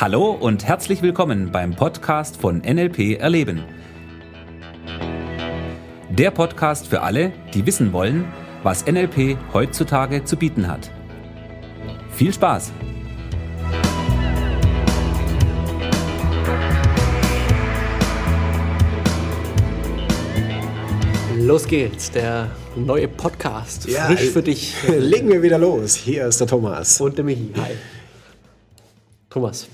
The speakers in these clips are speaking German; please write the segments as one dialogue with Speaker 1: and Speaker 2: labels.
Speaker 1: Hallo und herzlich willkommen beim Podcast von NLP Erleben. Der Podcast für alle, die wissen wollen, was NLP heutzutage zu bieten hat. Viel Spaß!
Speaker 2: Los geht's, der neue Podcast.
Speaker 3: Ja,
Speaker 2: Frisch für dich.
Speaker 3: Legen wir wieder los. Hier ist der Thomas.
Speaker 2: Und der Michi. Hi. Thomas,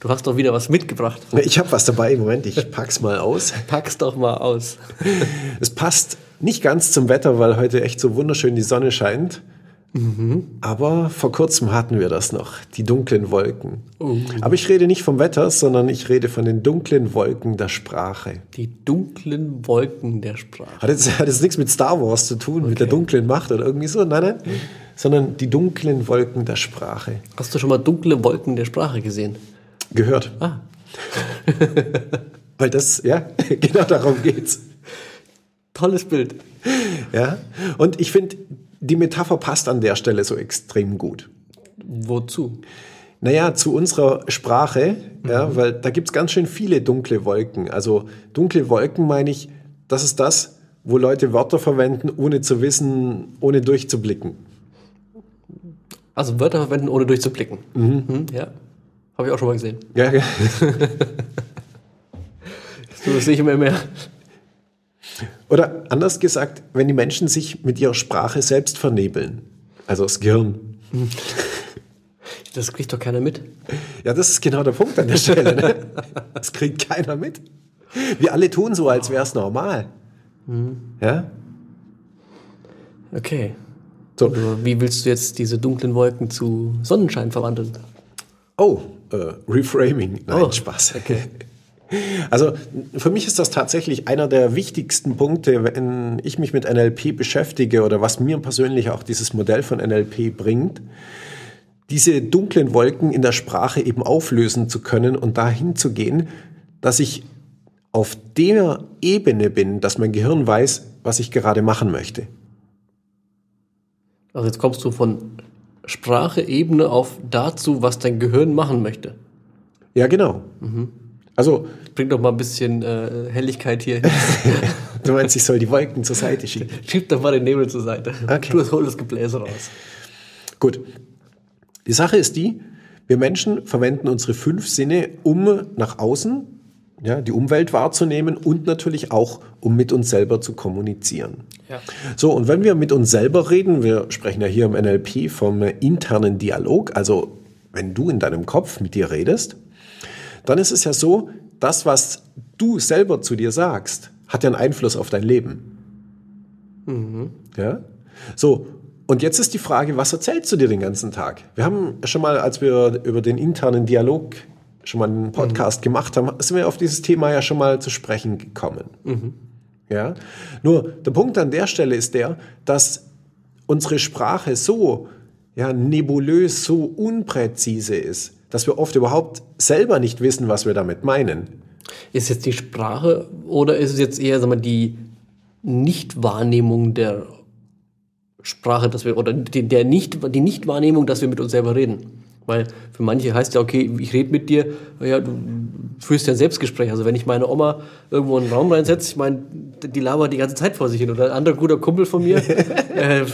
Speaker 2: du hast doch wieder was mitgebracht.
Speaker 3: Ich habe was dabei. Moment, ich pack's mal aus.
Speaker 2: Pack's doch mal aus.
Speaker 3: Es passt nicht ganz zum Wetter, weil heute echt so wunderschön die Sonne scheint. Aber vor kurzem hatten wir das noch, die dunklen Wolken. Aber ich rede nicht vom Wetter, sondern ich rede von den dunklen Wolken der Sprache.
Speaker 2: Die dunklen Wolken der Sprache.
Speaker 3: Hat jetzt, hat jetzt nichts mit Star Wars zu tun, mit der dunklen Macht oder irgendwie so, nein, nein, sondern die dunklen Wolken der Sprache.
Speaker 2: Hast du schon mal dunkle Wolken der Sprache gesehen?
Speaker 3: Gehört.
Speaker 2: Ah,
Speaker 3: Weil das, ja, genau darum geht's.
Speaker 2: tolles Bild.
Speaker 3: Ja, und ich finde, die Metapher passt an der Stelle so extrem gut.
Speaker 2: Wozu?
Speaker 3: Naja, zu unserer Sprache, ja, weil da gibt's ganz schön viele dunkle Wolken. Also dunkle Wolken meine ich, das ist das, wo Leute Wörter verwenden, ohne zu wissen, ohne durchzublicken.
Speaker 2: Also Wörter verwenden, ohne durchzublicken. Mhm. Ja. Habe ich auch schon mal gesehen.
Speaker 3: Ja, ja.
Speaker 2: Das sehe ich immer mehr.
Speaker 3: Oder anders gesagt, wenn die Menschen sich mit ihrer Sprache selbst vernebeln. Also das Gehirn.
Speaker 2: Das kriegt doch keiner mit.
Speaker 3: Ja, das ist genau der Punkt an der Stelle. Ne? Das kriegt keiner mit. Wir alle tun so, als wäre es normal. Ja?
Speaker 2: Okay.
Speaker 3: So.
Speaker 2: Also, Wie willst du jetzt diese dunklen Wolken zu Sonnenschein verwandeln?
Speaker 3: Oh, äh, Reframing. Nein,
Speaker 2: Oh,
Speaker 3: Spaß.
Speaker 2: okay.
Speaker 3: Also für mich ist das tatsächlich einer der wichtigsten Punkte, wenn ich mich mit NLP beschäftige oder was mir persönlich auch dieses Modell von NLP bringt, diese dunklen Wolken in der Sprache eben auflösen zu können und dahin zu gehen, dass ich auf der Ebene bin, dass mein Gehirn weiß, was ich gerade machen möchte.
Speaker 2: Also jetzt kommst du von Sprache-Ebene auf dazu, was dein Gehirn machen möchte.
Speaker 3: Ja, genau. Also,
Speaker 2: Bring doch mal ein bisschen äh, Helligkeit hier.
Speaker 3: du meinst, ich soll die Wolken zur Seite schieben.
Speaker 2: Schieb doch mal den Nebel zur Seite.
Speaker 3: Okay.
Speaker 2: Du hol das Gebläse raus.
Speaker 3: Gut. Die Sache ist die, wir Menschen verwenden unsere fünf Sinne, um nach außen ja, die Umwelt wahrzunehmen und natürlich auch, um mit uns selber zu kommunizieren.
Speaker 2: Ja.
Speaker 3: So, und wenn wir mit uns selber reden, wir sprechen ja hier im NLP vom internen Dialog, also wenn du in deinem Kopf mit dir redest, dann ist es ja so, das, was du selber zu dir sagst, hat ja einen Einfluss auf dein Leben. Ja? So, und jetzt ist die Frage, was erzählst du dir den ganzen Tag? Wir haben schon mal, als wir über den internen Dialog schon mal einen Podcast gemacht haben, sind wir auf dieses Thema ja schon mal zu sprechen gekommen. Ja? Nur der Punkt an der Stelle ist der, dass unsere Sprache so ja, nebulös, so unpräzise ist, dass wir oft überhaupt selber nicht wissen, was wir damit meinen.
Speaker 2: Ist jetzt die Sprache oder ist es jetzt eher sag mal, die Nichtwahrnehmung der Sprache, dass wir, oder die, der nicht, die Nichtwahrnehmung, dass wir mit uns selber reden? Weil für manche heißt ja, okay, ich rede mit dir, ja, du führst ja ein Selbstgespräch. Also wenn ich meine Oma irgendwo in einen Raum reinsetze, ich meine, die labert die ganze Zeit vor sich hin. Oder ein anderer guter Kumpel von mir, äh,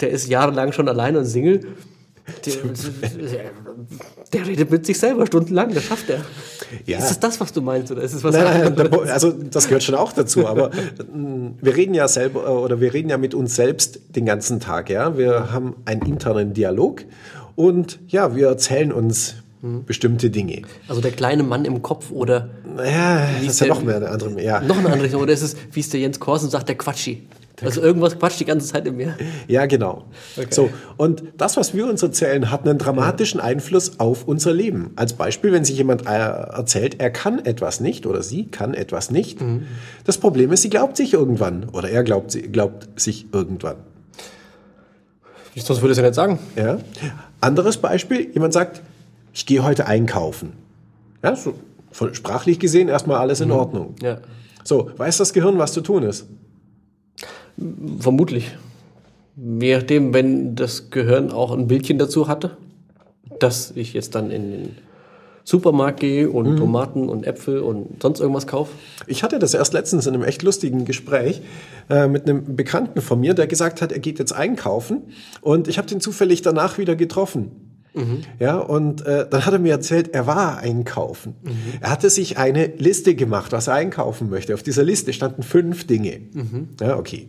Speaker 2: der ist jahrelang schon allein und Single. Der, der redet mit sich selber stundenlang, das schafft er.
Speaker 3: Ja.
Speaker 2: Ist es das, was du meinst, oder ist es was
Speaker 3: Nein, nein,
Speaker 2: anderes?
Speaker 3: der Pu- also das gehört schon auch dazu, aber mm, wir reden ja selber äh, oder wir reden ja mit uns selbst den ganzen Tag, ja. Wir haben einen internen Dialog und ja, wir erzählen uns bestimmte Dinge.
Speaker 2: Also der kleine Mann im Kopf oder
Speaker 3: Ja, das
Speaker 2: ist
Speaker 3: ist ja
Speaker 2: der-
Speaker 3: noch mehr eine andere, ja.
Speaker 2: noch eine andere Richtung, oder ist es, wie es der Jens Korsen sagt, der Quatschi? Also irgendwas quatscht die ganze Zeit in mir.
Speaker 3: Ja, genau.
Speaker 2: Okay.
Speaker 3: So, und das, was wir uns erzählen, hat einen dramatischen Einfluss auf unser Leben. Als Beispiel, wenn sich jemand äh, erzählt, er kann etwas nicht oder sie kann etwas nicht. Das Problem ist, sie glaubt sich irgendwann oder er glaubt, sie glaubt sich irgendwann.
Speaker 2: Sonst würde ich es ja nicht sagen.
Speaker 3: Ja. Anderes Beispiel, jemand sagt, ich gehe heute einkaufen. Ja, so von sprachlich gesehen erstmal alles in Ordnung.
Speaker 2: Ja.
Speaker 3: So, weiß das Gehirn, was zu tun ist?
Speaker 2: Vermutlich. Je nachdem, wenn das Gehirn auch ein Bildchen dazu hatte, dass ich jetzt dann in den Supermarkt gehe und Tomaten und Äpfel und sonst irgendwas kaufe?
Speaker 3: Ich hatte das erst letztens in einem echt lustigen Gespräch äh, mit einem Bekannten von mir, der gesagt hat, er geht jetzt einkaufen und ich habe den zufällig danach wieder getroffen. Ja, und äh, dann hat er mir erzählt, er war einkaufen. Er hatte sich eine Liste gemacht, was er einkaufen möchte. Auf dieser Liste standen fünf Dinge. Ja, okay.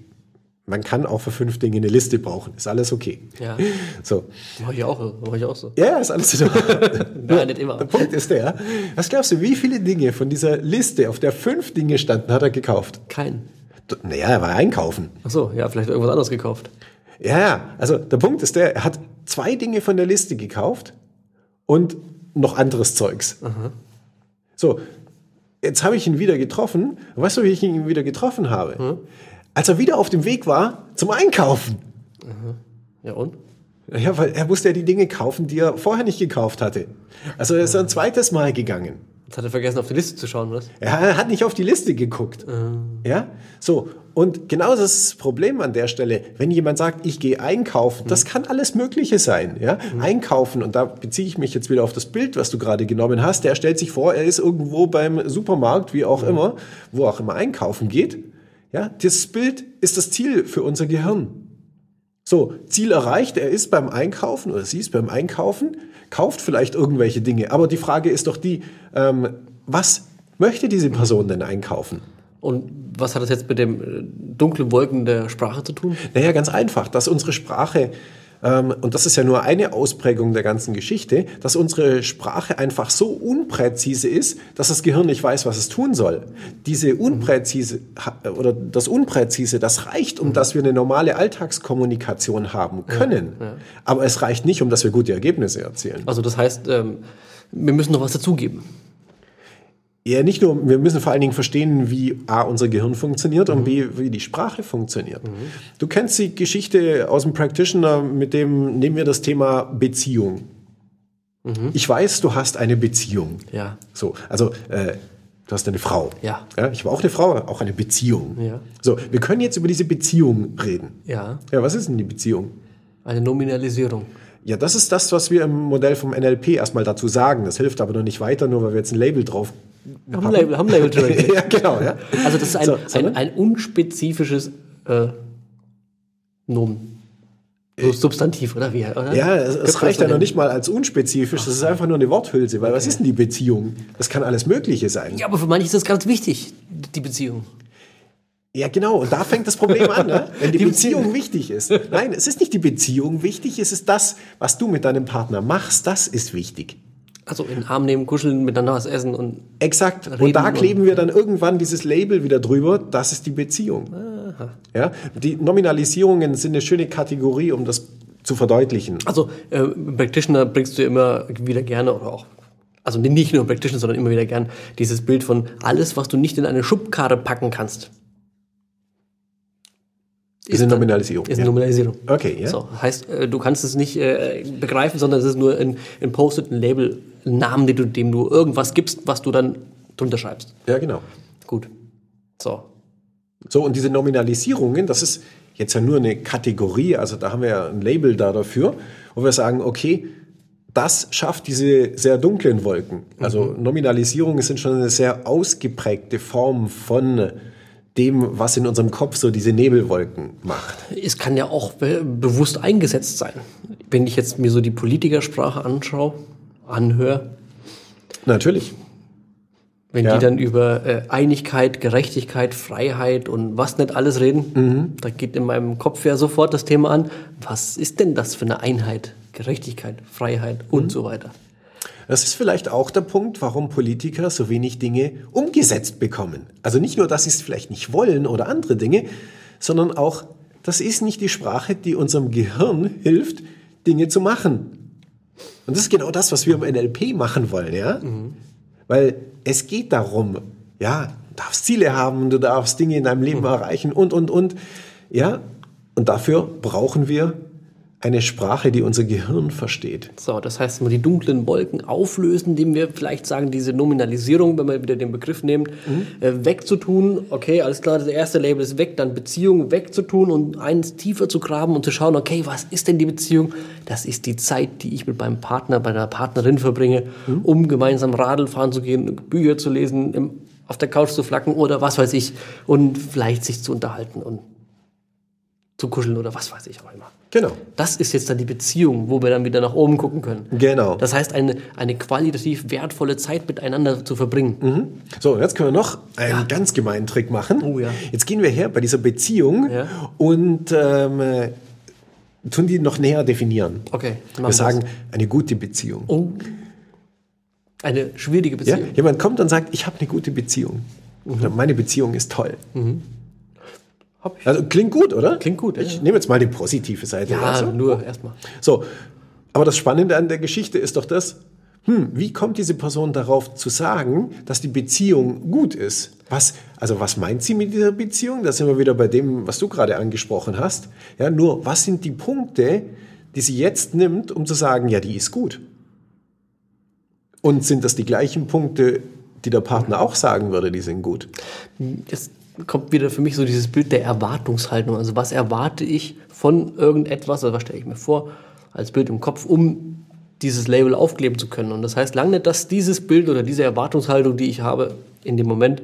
Speaker 3: Man kann auch für fünf Dinge eine Liste brauchen. Ist alles okay.
Speaker 2: Ja.
Speaker 3: So.
Speaker 2: Mach ich auch, mach ich auch so.
Speaker 3: Ja, ist alles Ordnung.
Speaker 2: Nein, nicht immer.
Speaker 3: Der Punkt ist der, was glaubst du, wie viele Dinge von dieser Liste, auf der fünf Dinge standen, hat er gekauft?
Speaker 2: Kein.
Speaker 3: Naja, er war einkaufen.
Speaker 2: Ach so, ja, vielleicht irgendwas anderes gekauft.
Speaker 3: Ja, ja, also der Punkt ist der, er hat zwei Dinge von der Liste gekauft und noch anderes Zeugs. So, jetzt habe ich ihn wieder getroffen. Weißt du, wie ich ihn wieder getroffen habe? Als er wieder auf dem Weg war zum Einkaufen.
Speaker 2: Ja, und?
Speaker 3: Ja, weil er musste ja die Dinge kaufen, die er vorher nicht gekauft hatte. Also er ist ein zweites Mal gegangen.
Speaker 2: Jetzt hat er vergessen, auf die Liste zu schauen, oder?
Speaker 3: Er hat nicht auf die Liste geguckt. Ja, so. Und genau das Problem an der Stelle. Wenn jemand sagt, ich gehe einkaufen, das kann alles Mögliche sein. Ja, einkaufen. Und da beziehe ich mich jetzt wieder auf das Bild, was du gerade genommen hast. Der stellt sich vor, er ist irgendwo beim Supermarkt, wie auch immer, wo auch immer einkaufen geht. Ja, das Bild ist das Ziel für unser Gehirn. So, Ziel erreicht, er ist beim Einkaufen oder sie ist beim Einkaufen, kauft vielleicht irgendwelche Dinge. Aber die Frage ist doch die, ähm, was möchte diese Person denn einkaufen?
Speaker 2: Und was hat das jetzt mit dem äh, dunklen Wolken der Sprache zu tun?
Speaker 3: Naja, ganz einfach, dass unsere Sprache, und das ist ja nur eine Ausprägung der ganzen Geschichte, dass unsere Sprache einfach so unpräzise ist, dass das Gehirn nicht weiß, was es tun soll. Diese unpräzise oder das Unpräzise, das reicht, um dass wir eine normale Alltagskommunikation haben können. Aber es reicht nicht, um dass wir gute Ergebnisse erzielen.
Speaker 2: Also das heißt, ähm, wir müssen noch was dazugeben.
Speaker 3: Ja, nicht nur, wir müssen vor allen Dingen verstehen, wie A, unser Gehirn funktioniert und B, wie die Sprache funktioniert. Du kennst die Geschichte aus dem Practitioner, mit dem nehmen wir das Thema Beziehung. Ich weiß, du hast eine Beziehung.
Speaker 2: Ja.
Speaker 3: So, also äh, du hast eine Frau.
Speaker 2: Ja.
Speaker 3: Ich habe auch eine Frau, auch eine Beziehung.
Speaker 2: Ja.
Speaker 3: So, wir können jetzt über diese Beziehung reden.
Speaker 2: Ja.
Speaker 3: Ja, was ist denn die Beziehung?
Speaker 2: Eine Nominalisierung.
Speaker 3: Ja, das ist das, was wir im Modell vom NLP erstmal dazu sagen. Das hilft aber noch nicht weiter, nur weil wir jetzt ein Label drauf
Speaker 2: haben Label, haben Label
Speaker 3: ja, genau. Ja.
Speaker 2: Also das ist ein,
Speaker 3: So,
Speaker 2: ein, ein unspezifisches äh, Nomen. So Substantiv, oder wie? Oder?
Speaker 3: Ja, es, es reicht ja noch nicht mal als unspezifisch. Das ist einfach nur eine Worthülse. Weil was ist denn die Beziehung? Das kann alles Mögliche sein.
Speaker 2: Ja, aber für manche ist das ganz wichtig, die Beziehung.
Speaker 3: Ja, genau. Und da fängt das Problem an, ne? wenn die,
Speaker 2: Die
Speaker 3: Beziehung wichtig ist. Nein, es ist nicht die Beziehung wichtig, es ist das, was du mit deinem Partner machst, das ist wichtig.
Speaker 2: Also in den Arm nehmen, kuscheln, miteinander was essen und
Speaker 3: Exakt. Und da
Speaker 2: und-
Speaker 3: kleben wir dann irgendwann dieses Label wieder drüber, das ist die Beziehung. Ja? Die Nominalisierungen sind eine schöne Kategorie, um das zu verdeutlichen.
Speaker 2: Also äh, Practitioner bringst du immer wieder gerne oder auch, also nicht nur Practitioner, sondern immer wieder gern dieses Bild von alles, was du nicht in eine Schubkarre packen kannst.
Speaker 3: Ist eine Nominalisierung,
Speaker 2: Ist
Speaker 3: ja.
Speaker 2: eine Nominalisierung.
Speaker 3: Okay, ja.
Speaker 2: So, heißt, äh, du kannst es nicht äh, begreifen, sondern es ist nur ein, ein Post-it, ein Label, ein Namen, den du, dem du irgendwas gibst, was du dann drunter schreibst.
Speaker 3: Ja, genau.
Speaker 2: Gut. So.
Speaker 3: So, und diese Nominalisierungen, das ist jetzt ja nur eine Kategorie, also da haben wir ja ein Label da dafür, wo wir sagen, okay, das schafft diese sehr dunklen Wolken. Also Nominalisierungen sind schon eine sehr ausgeprägte Form von dem, was in unserem Kopf so diese Nebelwolken macht.
Speaker 2: Es kann ja auch be bewusst eingesetzt sein. Wenn ich jetzt mir so die Politikersprache anschaue, anhöre,
Speaker 3: Natürlich.
Speaker 2: wenn
Speaker 3: Ja.
Speaker 2: die dann über äh, Einigkeit, Gerechtigkeit, Freiheit und was nicht alles reden,
Speaker 3: Mhm.
Speaker 2: da geht in meinem Kopf ja sofort das Thema an, was ist denn das für eine Einheit, Gerechtigkeit, Freiheit und
Speaker 3: Mhm.
Speaker 2: so weiter.
Speaker 3: Das ist vielleicht auch der Punkt, warum Politiker so wenig Dinge umgesetzt bekommen. Also nicht nur, dass sie es vielleicht nicht wollen oder andere Dinge, sondern auch, das ist nicht die Sprache, die unserem Gehirn hilft, Dinge zu machen. Und das ist genau das, was wir im NLP machen wollen, ja? Weil es geht darum, ja, du darfst Ziele haben, du darfst Dinge in deinem Leben erreichen und, und, und. Ja, und dafür brauchen wir eine Sprache, die unser Gehirn versteht.
Speaker 2: So, das heißt, wir die dunklen Wolken auflösen, indem wir vielleicht sagen, diese Nominalisierung, wenn man wieder den Begriff nehmen,
Speaker 3: Mhm.
Speaker 2: äh, wegzutun. Okay, alles klar, das erste Label ist weg, dann Beziehung wegzutun und eins tiefer zu graben und zu schauen, okay, was ist denn die Beziehung? Das ist die Zeit, die ich mit meinem Partner, bei der Partnerin verbringe,
Speaker 3: Mhm.
Speaker 2: um gemeinsam Radl fahren zu gehen, Bücher zu lesen, im, auf der Couch zu flacken oder was weiß ich und vielleicht sich zu unterhalten und zu kuscheln oder was weiß ich auch immer.
Speaker 3: Genau.
Speaker 2: Das ist jetzt dann die Beziehung, wo wir dann wieder nach oben gucken können.
Speaker 3: Genau.
Speaker 2: Das heißt, eine, eine qualitativ wertvolle Zeit miteinander zu verbringen.
Speaker 3: So, jetzt können wir noch einen ganz gemeinen Trick machen.
Speaker 2: Oh ja.
Speaker 3: Jetzt gehen wir her bei dieser Beziehung
Speaker 2: Ja.
Speaker 3: und ähm, äh, tun die noch näher definieren.
Speaker 2: Okay,
Speaker 3: Wir sagen,
Speaker 2: das.
Speaker 3: eine gute Beziehung.
Speaker 2: Oh. Eine schwierige
Speaker 3: Ja?
Speaker 2: Beziehung.
Speaker 3: Jemand kommt und sagt, ich habe eine gute Beziehung. Oder meine Beziehung ist toll.
Speaker 2: Hab ich.
Speaker 3: Also klingt gut, oder?
Speaker 2: Klingt gut, ja.
Speaker 3: Ich nehme jetzt mal die positive Seite.
Speaker 2: Ja,
Speaker 3: also.
Speaker 2: nur erstmal.
Speaker 3: So, aber das Spannende an der Geschichte ist doch das, hm, wie kommt diese Person darauf zu sagen, dass die Beziehung gut ist? Was, also was meint sie mit dieser Beziehung? Da sind wir wieder bei dem, was du gerade angesprochen hast. Ja, nur was sind die Punkte, die sie jetzt nimmt, um zu sagen, ja, die ist gut? Und sind das die gleichen Punkte, die der Partner auch sagen würde, die sind gut?
Speaker 2: Jetzt kommt wieder für mich so dieses Bild der Erwartungshaltung. Also was erwarte ich von irgendetwas, oder was stelle ich mir vor, als Bild im Kopf, um dieses Label aufkleben zu können. Und das heißt lange nicht, dass dieses Bild oder diese Erwartungshaltung, die ich habe, in dem Moment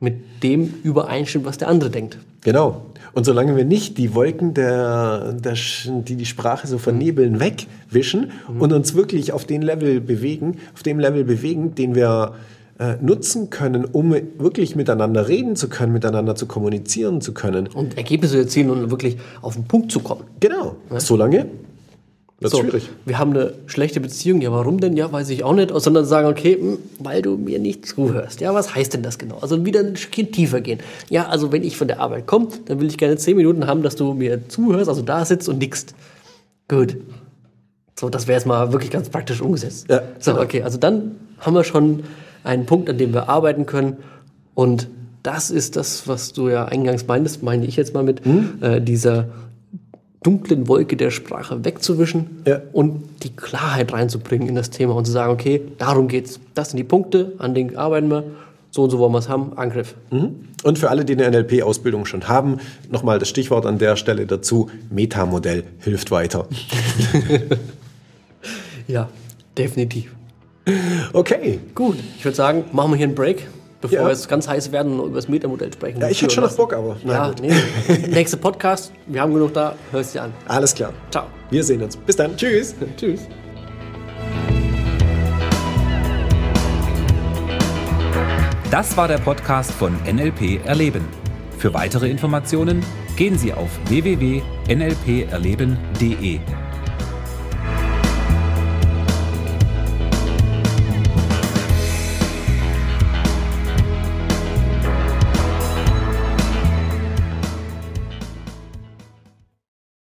Speaker 2: mit dem übereinstimmt, was der andere denkt.
Speaker 3: Genau. Und solange wir nicht die Wolken, der, der, die die Sprache so vernebeln, wegwischen und uns wirklich auf den Level bewegen, auf dem Level bewegen, den wir äh, nutzen können, um wirklich miteinander reden zu können, miteinander zu kommunizieren zu können.
Speaker 2: Und Ergebnisse zu erzielen und wirklich auf den Punkt zu kommen.
Speaker 3: Genau. Solange wird
Speaker 2: So,
Speaker 3: schwierig.
Speaker 2: Wir haben eine schlechte Beziehung. Ja, warum denn? Ja, weiß ich auch nicht. Sondern sagen, okay, hm, weil du mir nicht zuhörst. Ja, was heißt denn das genau? Also wieder ein Stückchen tiefer gehen. Ja, also wenn ich von der Arbeit komme, dann will ich gerne zehn Minuten haben, dass du mir zuhörst, also da sitzt und nickst. Gut. So, das wäre jetzt mal wirklich ganz praktisch umgesetzt.
Speaker 3: Ja,
Speaker 2: so, okay, also dann haben wir schon einen Punkt, an dem wir arbeiten können. Und das ist das, was du ja eingangs meintest, meine ich jetzt mal mit äh, dieser dunklen Wolke der Sprache wegzuwischen
Speaker 3: Ja.
Speaker 2: und die Klarheit reinzubringen in das Thema und zu sagen, okay, darum geht's. Das sind die Punkte, an denen arbeiten wir. So und so wollen wir es haben. Angriff.
Speaker 3: Und für alle, die eine NLP-Ausbildung schon haben, nochmal das Stichwort an der Stelle dazu, Metamodell hilft weiter.
Speaker 2: Ja, definitiv.
Speaker 3: Okay.
Speaker 2: Gut, ich würde sagen, machen wir hier einen Break, bevor
Speaker 3: Ja.
Speaker 2: wir jetzt ganz heiß werden und über das Metamodell sprechen.
Speaker 3: Ja, ich hätte schon noch Bock, aber
Speaker 2: Ja,
Speaker 3: gut.
Speaker 2: nee. Nächster Podcast, wir haben genug da, hörst dir an.
Speaker 3: Alles klar.
Speaker 2: Ciao.
Speaker 3: Wir sehen uns. Bis dann. Tschüss.
Speaker 2: Tschüss.
Speaker 1: Das war der Podcast von NLP Erleben. Für weitere Informationen gehen Sie auf www.nlperleben.de.